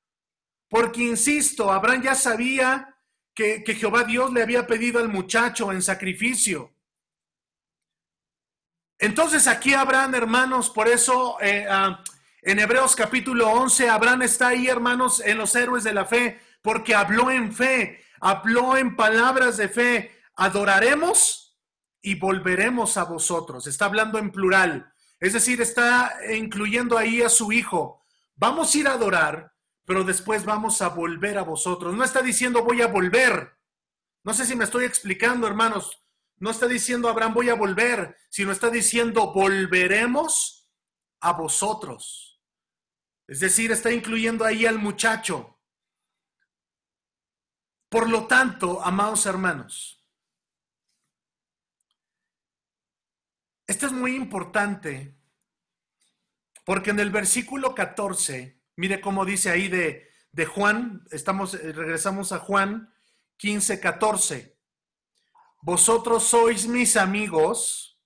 Porque, insisto, Abraham ya sabía que, Jehová Dios le había pedido al muchacho en sacrificio. Entonces aquí Abraham, hermanos, por eso eh, ah, en Hebreos capítulo 11, Abraham está ahí, hermanos, en los héroes de la fe, porque habló en fe, habló en palabras de fe, adoraremos y volveremos a vosotros. Está hablando en plural, es decir, está incluyendo ahí a su hijo. Vamos a ir a adorar, pero después vamos a volver a vosotros. No está diciendo voy a volver. No sé si me estoy explicando, hermanos. No está diciendo Abraham voy a volver, sino está diciendo volveremos a vosotros. Es decir, está incluyendo ahí al muchacho. Por lo tanto, amados hermanos, esto es muy importante porque en el versículo 14 Mire cómo dice ahí de, Juan, estamos, eh, regresamos a Juan 15, 14. Vosotros sois mis amigos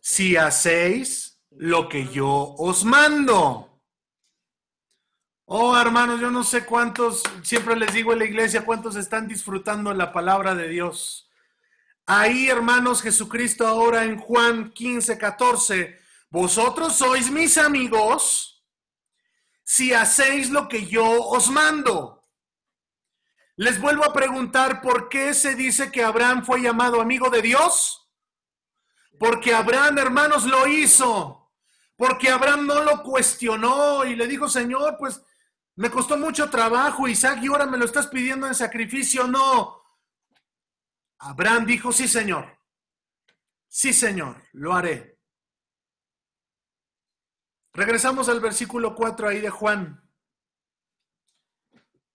si hacéis lo que yo os mando. Oh, hermanos, yo no sé cuántos, siempre les digo en la iglesia, cuántos están disfrutando la palabra de Dios. Ahí, hermanos, Jesucristo ahora en Juan 15, 14 vosotros sois mis amigos si hacéis lo que yo os mando. Les vuelvo a preguntar por qué se dice que Abraham fue llamado amigo de Dios. Porque Abraham, hermanos, lo hizo. Porque Abraham no lo cuestionó y le dijo, Señor, pues me costó mucho trabajo, Isaac, y ahora me lo estás pidiendo en sacrificio. No. Abraham dijo, sí, Señor. Sí, Señor, lo haré. Regresamos al versículo 4 ahí de Juan.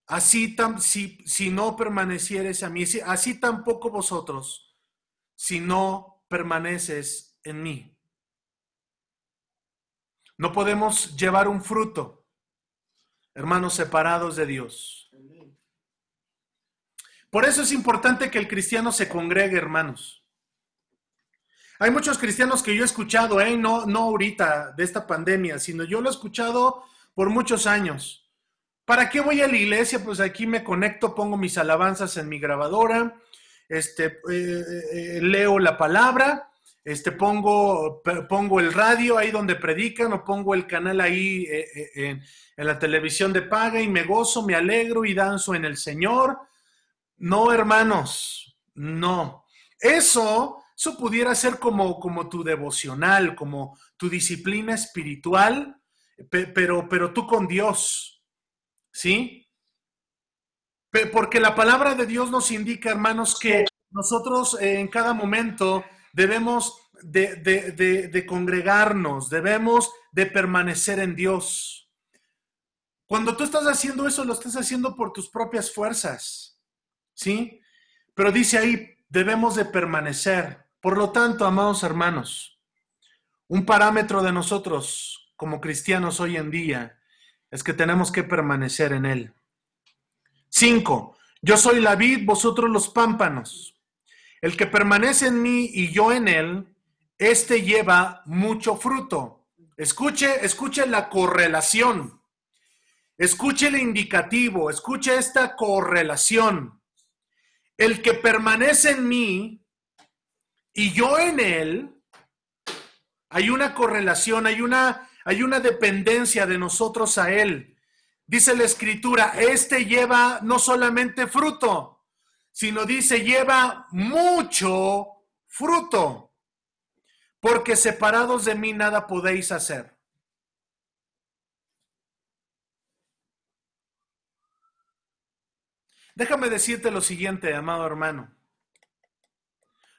Así si, si no permanecieres a mí, así tampoco vosotros, si no permaneces en mí. No podemos llevar un fruto, hermanos, separados de Dios. Por eso es importante que el cristiano se congregue, hermanos. Hay muchos cristianos que yo he escuchado, ¿eh? no, no ahorita de esta pandemia, sino yo lo he escuchado por muchos años. ¿Para qué voy a la iglesia? Pues aquí me conecto, pongo mis alabanzas en mi grabadora, este, eh, eh, leo la palabra, este, pongo, pongo el radio ahí donde predican o pongo el canal ahí eh, en, en la televisión de paga y me gozo, me alegro y danzo en el Señor. No, hermanos, no. Eso eso pudiera ser como, como tu devocional, como tu disciplina espiritual, pero, pero tú con Dios, ¿sí? Porque la palabra de Dios nos indica, hermanos, que nosotros eh, en cada momento debemos de, de, congregarnos, debemos de permanecer en Dios. Cuando tú estás haciendo eso, lo estás haciendo por tus propias fuerzas, ¿sí? Pero dice ahí, debemos de permanecer. Por lo tanto, amados hermanos, un parámetro de nosotros como cristianos hoy en día es que tenemos que permanecer en Él. Cinco, yo soy la vid, vosotros los pámpanos. El que permanece en mí y yo en Él, este lleva mucho fruto. Escuche, escuche la correlación. Escuche el indicativo, escuche esta correlación. El que permanece en mí y yo en él, hay una correlación, hay una, hay una dependencia de nosotros a él. Dice la escritura, este lleva no solamente fruto, sino dice, lleva mucho fruto, porque separados de mí nada podéis hacer. Déjame decirte lo siguiente, amado hermano.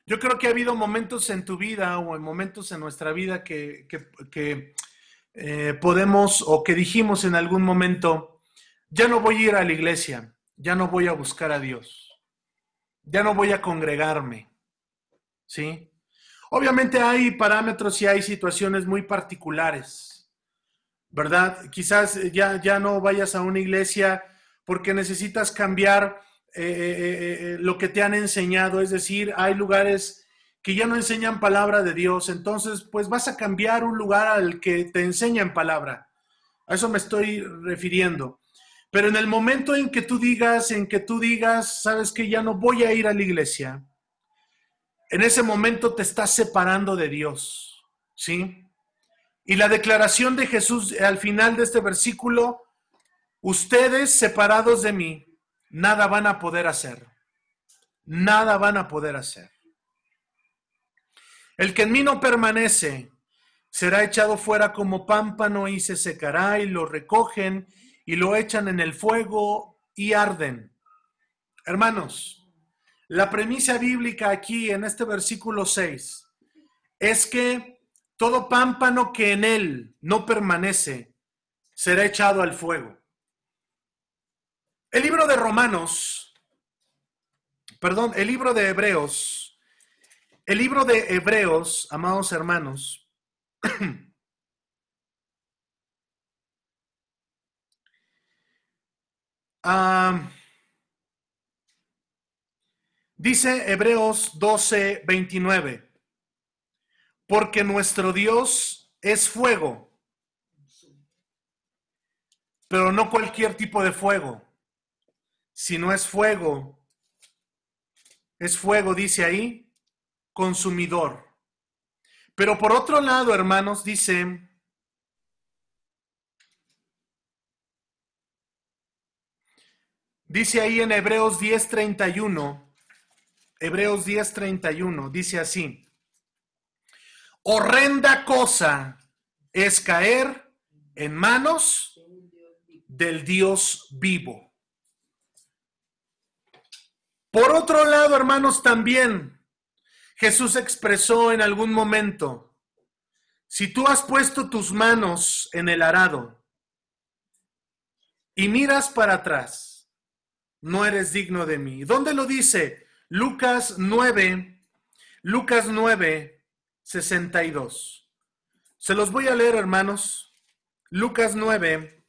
Yo creo que ha habido momentos en tu vida o en momentos en nuestra vida que, eh, podemos o que dijimos en algún momento, ya no voy a ir a la iglesia, ya no voy a buscar a Dios, ya no voy a congregarme, ¿sí? Obviamente hay parámetros y hay situaciones muy particulares, ¿verdad? Quizás ya, ya no vayas a una iglesia porque necesitas cambiar eh, eh, eh, lo que te han enseñado, es decir, hay lugares que ya no enseñan palabra de Dios, entonces pues vas a cambiar un lugar al que te enseñan palabra. A eso me estoy refiriendo. Pero en el momento en que tú digas, en que tú digas, sabes que ya no voy a ir a la iglesia, en ese momento te estás separando de Dios, ¿sí? Y la declaración de Jesús al final de este versículo, ustedes separados de mí, nada van a poder hacer. Nada van a poder hacer. El que en mí no permanece será echado fuera como pámpano y se secará y lo recogen y lo echan en el fuego y arden. Hermanos, la premisa bíblica aquí en este versículo 6 es que todo pámpano que en él no permanece será echado al fuego. El libro de Romanos, perdón, el libro de Hebreos, el libro de Hebreos, amados hermanos, dice Hebreos 12, 29, porque nuestro Dios es fuego, pero no cualquier tipo de fuego si no es fuego, es fuego, dice ahí, consumidor. Pero por otro lado, hermanos, dice, dice ahí en Hebreos 10:31, Hebreos 10:31, dice así, horrenda cosa es caer en manos del Dios vivo. Por otro lado, hermanos, también Jesús expresó en algún momento, si tú has puesto tus manos en el arado y miras para atrás, no eres digno de mí. ¿Dónde lo dice? Lucas 9, Lucas 9, 62. Se los voy a leer, hermanos. Lucas 9,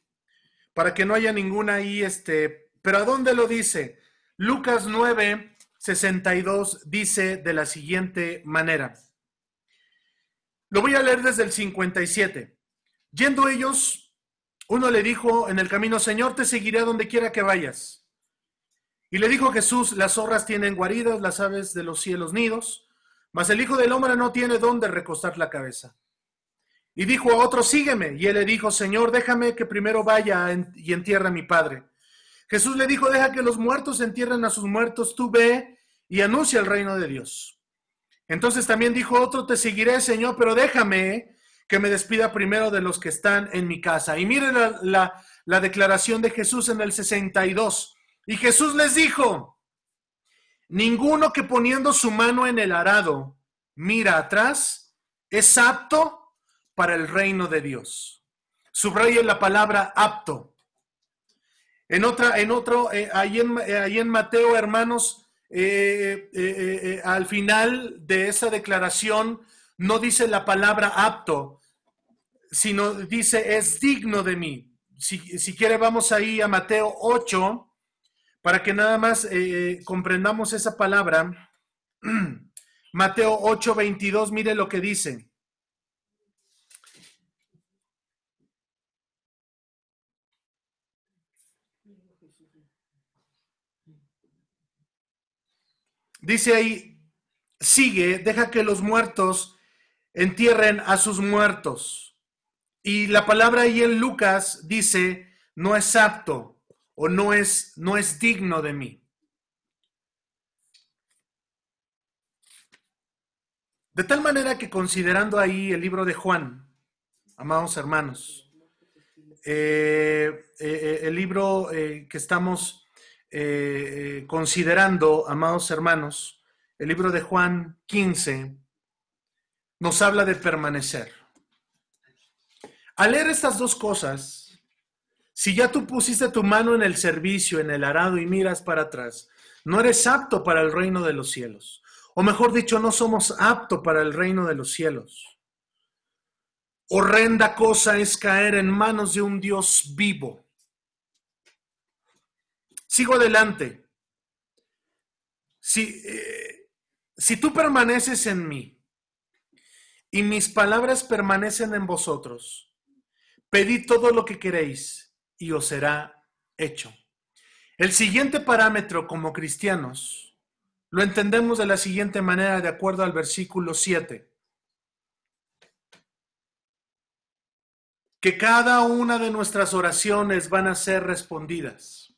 para que no haya ninguna ahí, este, pero ¿a dónde lo dice? Lucas 9, 62 dice de la siguiente manera. Lo voy a leer desde el 57. Yendo ellos, uno le dijo en el camino, Señor, te seguiré a donde quiera que vayas. Y le dijo Jesús, las zorras tienen guaridas, las aves de los cielos nidos, mas el Hijo del Hombre no tiene dónde recostar la cabeza. Y dijo a otro, sígueme. Y él le dijo, Señor, déjame que primero vaya y entierre a mi Padre. Jesús le dijo, deja que los muertos entierren a sus muertos, tú ve y anuncia el reino de Dios. Entonces también dijo otro, te seguiré, Señor, pero déjame que me despida primero de los que están en mi casa. Y mire la, la declaración de Jesús en el 62. Y Jesús les dijo, ninguno que poniendo su mano en el arado mira atrás es apto para el reino de Dios. Subraye la palabra apto. En otra, en otro, eh, ahí, en, eh, ahí, en, Mateo, hermanos, eh, al final de esa declaración no dice la palabra apto, sino dice es digno de mí. Si, si quiere, vamos ahí a Mateo 8, para que nada más comprendamos esa palabra. Mateo 8, 22, mire lo que dice. Dice ahí, sigue, deja que los muertos entierren a sus muertos. Y la palabra ahí en Lucas dice, no es apto o no es, no es digno de mí. De tal manera que considerando ahí el libro de Juan, amados hermanos, eh, eh, el libro eh, que estamos eh, considerando, amados hermanos, el libro de Juan 15 nos habla de permanecer. Al leer estas dos cosas, si ya tú pusiste tu mano en el servicio, en el arado y miras para atrás, no eres apto para el reino de los cielos. O mejor dicho, no somos apto para el reino de los cielos. Horrenda cosa es caer en manos de un Dios vivo. Sigo adelante. Si, eh, si tú permaneces en mí y mis palabras permanecen en vosotros, pedid todo lo que queréis y os será hecho. El siguiente parámetro como cristianos lo entendemos de la siguiente manera de acuerdo al versículo 7. Que cada una de nuestras oraciones van a ser respondidas.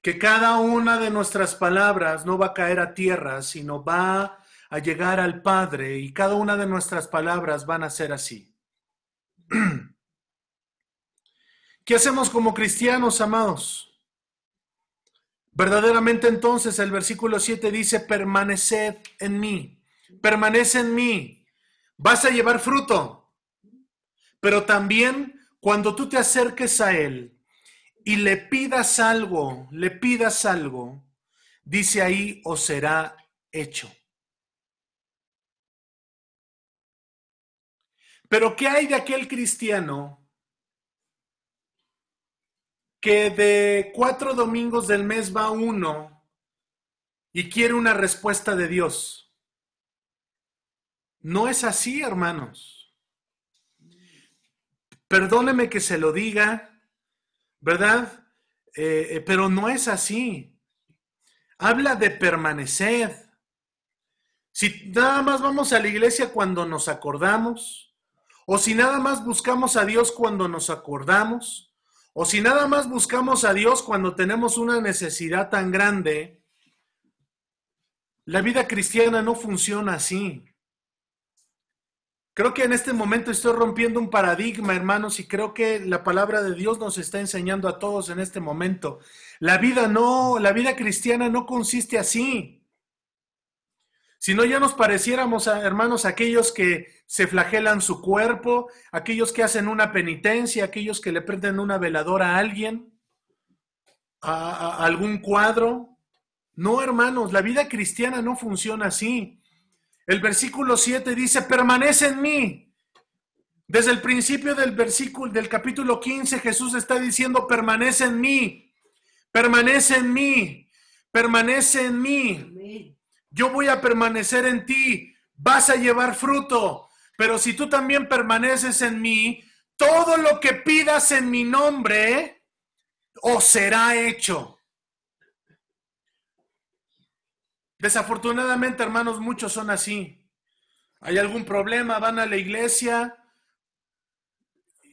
Que cada una de nuestras palabras no va a caer a tierra, sino va a llegar al Padre y cada una de nuestras palabras van a ser así. ¿Qué hacemos como cristianos, amados? Verdaderamente entonces el versículo 7 dice, permaneced en mí, permanece en mí, vas a llevar fruto. Pero también cuando tú te acerques a Él y le pidas algo, le pidas algo, dice ahí, os será hecho. Pero ¿qué hay de aquel cristiano que de cuatro domingos del mes va uno y quiere una respuesta de Dios. No es así, hermanos. Perdóneme que se lo diga, ¿verdad? Eh, eh, pero no es así. Habla de permanecer. Si nada más vamos a la iglesia cuando nos acordamos, o si nada más buscamos a Dios cuando nos acordamos, o si nada más buscamos a Dios cuando tenemos una necesidad tan grande, la vida cristiana no funciona así. Creo que en este momento estoy rompiendo un paradigma, hermanos, y creo que la palabra de Dios nos está enseñando a todos en este momento. La vida no, la vida cristiana no consiste así. Si no, ya nos pareciéramos, hermanos, aquellos que se flagelan su cuerpo, aquellos que hacen una penitencia, aquellos que le prenden una veladora a alguien, a, algún cuadro. No, hermanos, la vida cristiana no funciona así. El versículo 7 dice, permanece en mí. Desde el principio del versículo del capítulo 15 Jesús está diciendo, permanece en mí, permanece en mí, permanece en mí yo voy a permanecer en ti, vas a llevar fruto, pero si tú también permaneces en mí, todo lo que pidas en mi nombre os será hecho. Desafortunadamente, hermanos, muchos son así. Hay algún problema, van a la iglesia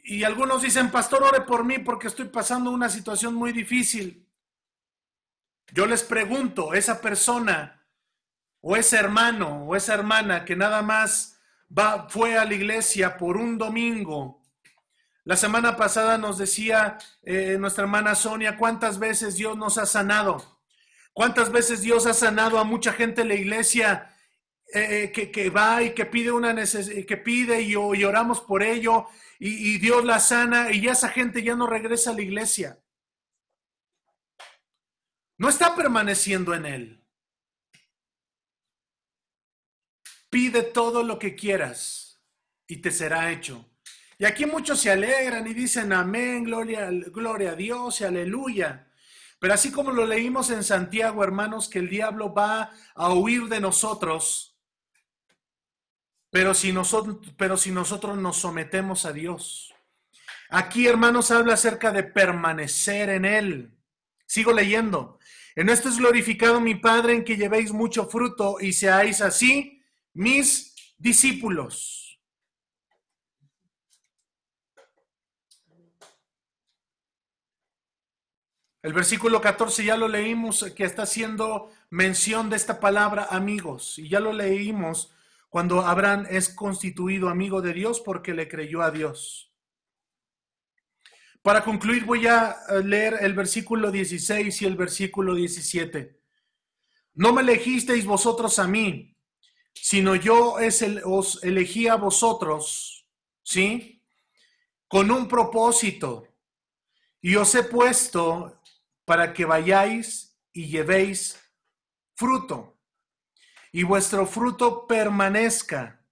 y algunos dicen, pastor, ore por mí porque estoy pasando una situación muy difícil. Yo les pregunto, esa persona o ese hermano o esa hermana que nada más va, fue a la iglesia por un domingo. La semana pasada nos decía eh, nuestra hermana Sonia cuántas veces Dios nos ha sanado, cuántas veces Dios ha sanado a mucha gente en la iglesia eh, eh, que, va y que pide una que pide y, oramos por ello y, Dios la sana y esa gente ya no regresa a la iglesia. No está permaneciendo en él. Pide todo lo que quieras y te será hecho. Y aquí muchos se alegran y dicen amén, gloria, gloria a Dios y aleluya. Pero así como lo leímos en Santiago, hermanos, que el diablo va a huir de nosotros, pero si nosotros, pero si nosotros nos sometemos a Dios. Aquí, hermanos, habla acerca de permanecer en Él. Sigo leyendo. En esto es glorificado mi Padre en que llevéis mucho fruto y seáis así mis discípulos. El versículo 14 ya lo leímos, que está haciendo mención de esta palabra amigos, y ya lo leímos cuando Abraham es constituido amigo de Dios porque le creyó a Dios. Para concluir voy a leer el versículo 16 y el versículo 17. No me elegisteis vosotros a mí, sino yo es el, os elegí a vosotros, ¿sí? Con un propósito. Y os he puesto para que vayáis y llevéis fruto. Y vuestro fruto permanezca,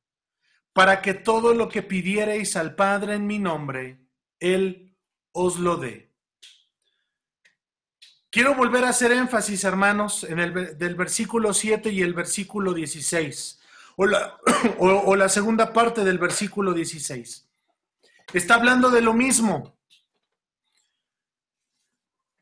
para que todo lo que pidiereis al Padre en mi nombre, Él os lo dé. Quiero volver a hacer énfasis, hermanos, en el del versículo 7 y el versículo 16, o la, o la segunda parte del versículo 16. Está hablando de lo mismo.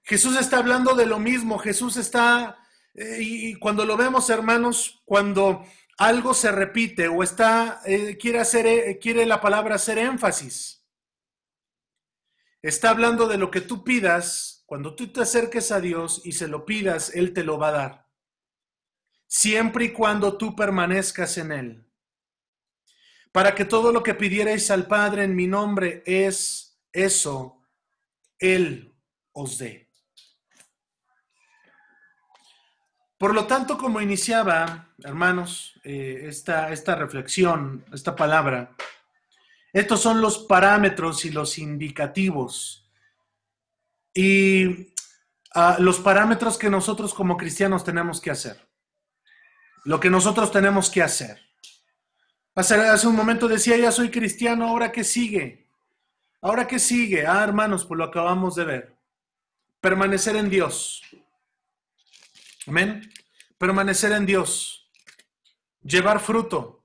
Jesús está hablando de lo mismo. Jesús está, eh, y cuando lo vemos, hermanos, cuando algo se repite o está, eh, quiere hacer, eh, quiere la palabra hacer énfasis. Está hablando de lo que tú pidas cuando tú te acerques a Dios y se lo pidas, Él te lo va a dar. Siempre y cuando tú permanezcas en Él. Para que todo lo que pidierais al Padre en mi nombre es eso, Él os dé. Por lo tanto, como iniciaba, hermanos, eh, esta, esta reflexión, esta palabra, estos son los parámetros y los indicativos y ah, los parámetros que nosotros como cristianos tenemos que hacer. Lo que nosotros tenemos que hacer. Hace, hace un momento decía, ya soy cristiano, ahora qué sigue. Ahora qué sigue. Ah, hermanos, pues lo acabamos de ver. Permanecer en Dios. Amén. Permanecer en Dios. Llevar fruto.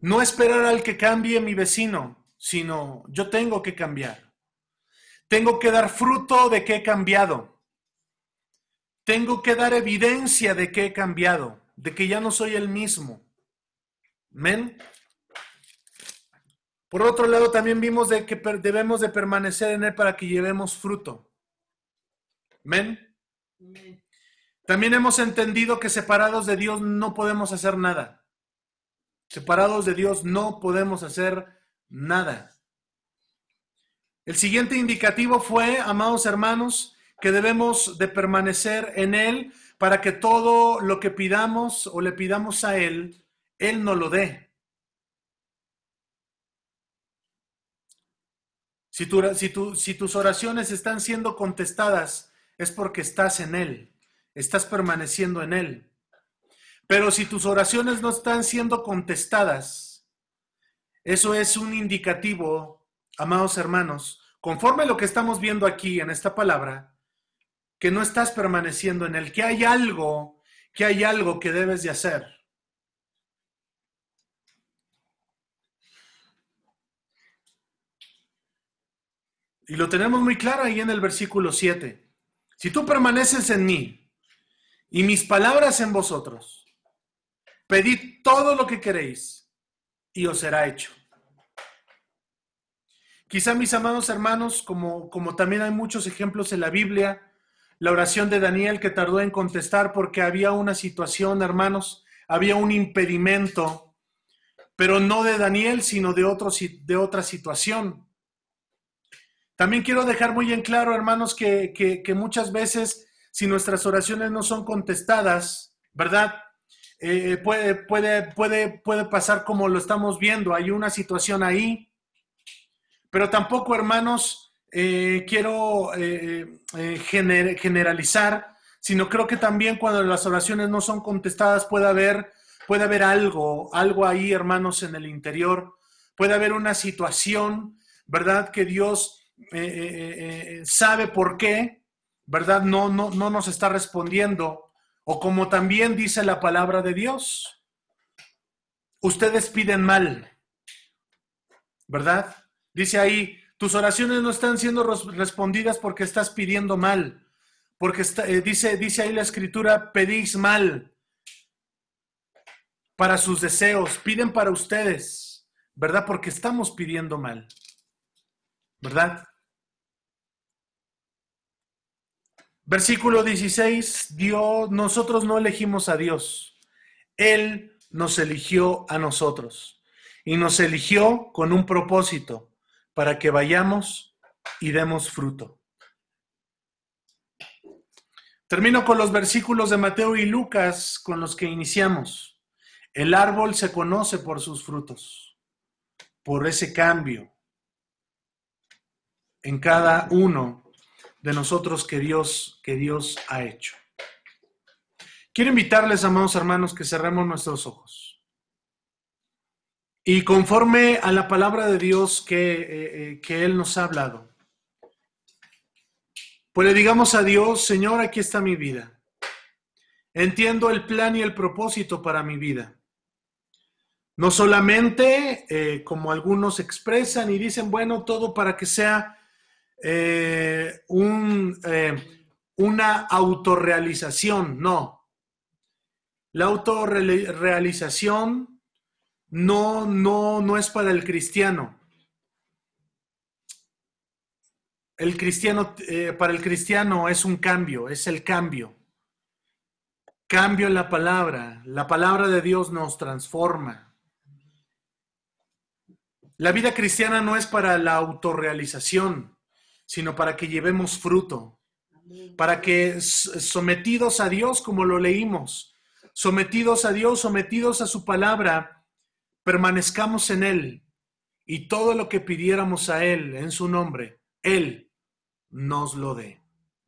No esperar al que cambie mi vecino, sino yo tengo que cambiar. Tengo que dar fruto de que he cambiado. Tengo que dar evidencia de que he cambiado, de que ya no soy el mismo. Amén. Por otro lado, también vimos de que debemos de permanecer en Él para que llevemos fruto. Amén. También hemos entendido que separados de Dios no podemos hacer nada. Separados de Dios no podemos hacer nada. El siguiente indicativo fue, amados hermanos, que debemos de permanecer en Él para que todo lo que pidamos o le pidamos a Él, Él nos lo dé. Si, si, si tus oraciones están siendo contestadas, es porque estás en Él, estás permaneciendo en Él. Pero si tus oraciones no están siendo contestadas, eso es un indicativo amados hermanos, conforme a lo que estamos viendo aquí en esta palabra, que no estás permaneciendo en él, que hay algo, que hay algo que debes de hacer. Y lo tenemos muy claro ahí en el versículo 7. Si tú permaneces en mí y mis palabras en vosotros, pedid todo lo que queréis y os será hecho. Quizá mis amados hermanos, como, como también hay muchos ejemplos en la Biblia, la oración de Daniel que tardó en contestar porque había una situación, hermanos, había un impedimento, pero no de Daniel, sino de, otro, de otra situación. También quiero dejar muy en claro, hermanos, que, que, muchas veces, si nuestras oraciones no son contestadas, ¿verdad? Eh, puede, puede, puede, puede pasar como lo estamos viendo. Hay una situación ahí pero tampoco, hermanos, eh, quiero eh, eh, generalizar, sino creo que también cuando las oraciones no son contestadas puede haber, puede haber algo, algo ahí, hermanos, en el interior. Puede haber una situación, ¿verdad? Que Dios sabe por qué, ¿verdad? No, no, no nos está respondiendo. O como también dice la palabra de Dios, ustedes piden mal, ¿verdad? Dice ahí, tus oraciones no están siendo respondidas porque estás pidiendo mal. Porque eh, dice, dice ahí la escritura, pedís mal para sus deseos, piden para ustedes, ¿verdad? Porque estamos pidiendo mal, ¿verdad? Versículo 16, Dios, nosotros no elegimos a Dios, Él nos eligió a nosotros y nos eligió con un propósito para que vayamos y demos fruto. Termino con los versículos de Mateo y Lucas con los que iniciamos. El árbol se conoce por sus frutos, por ese cambio en cada uno de nosotros que Dios, que Dios ha hecho. Quiero invitarles, amados hermanos, que cerremos nuestros ojos. Y conforme a la palabra de Dios que, eh, eh, que Él nos ha hablado, pues le digamos a Dios, Señor, aquí está mi vida. Entiendo el plan y el propósito para mi vida. No solamente, eh, como algunos expresan y dicen, bueno, todo para que sea un, una autorrealización. No. La autorrealización no, no, no es para el cristiano. El cristiano, eh, para el cristiano es un cambio, es el cambio. Cambio en la palabra. La palabra de Dios nos transforma. La vida cristiana no es para la autorrealización, sino para que llevemos fruto, para que sometidos a Dios, como lo leímos, sometidos a Dios, sometidos a su palabra, permanezcamos en Él y todo lo que pidiéramos a Él en su nombre, Él nos lo dé.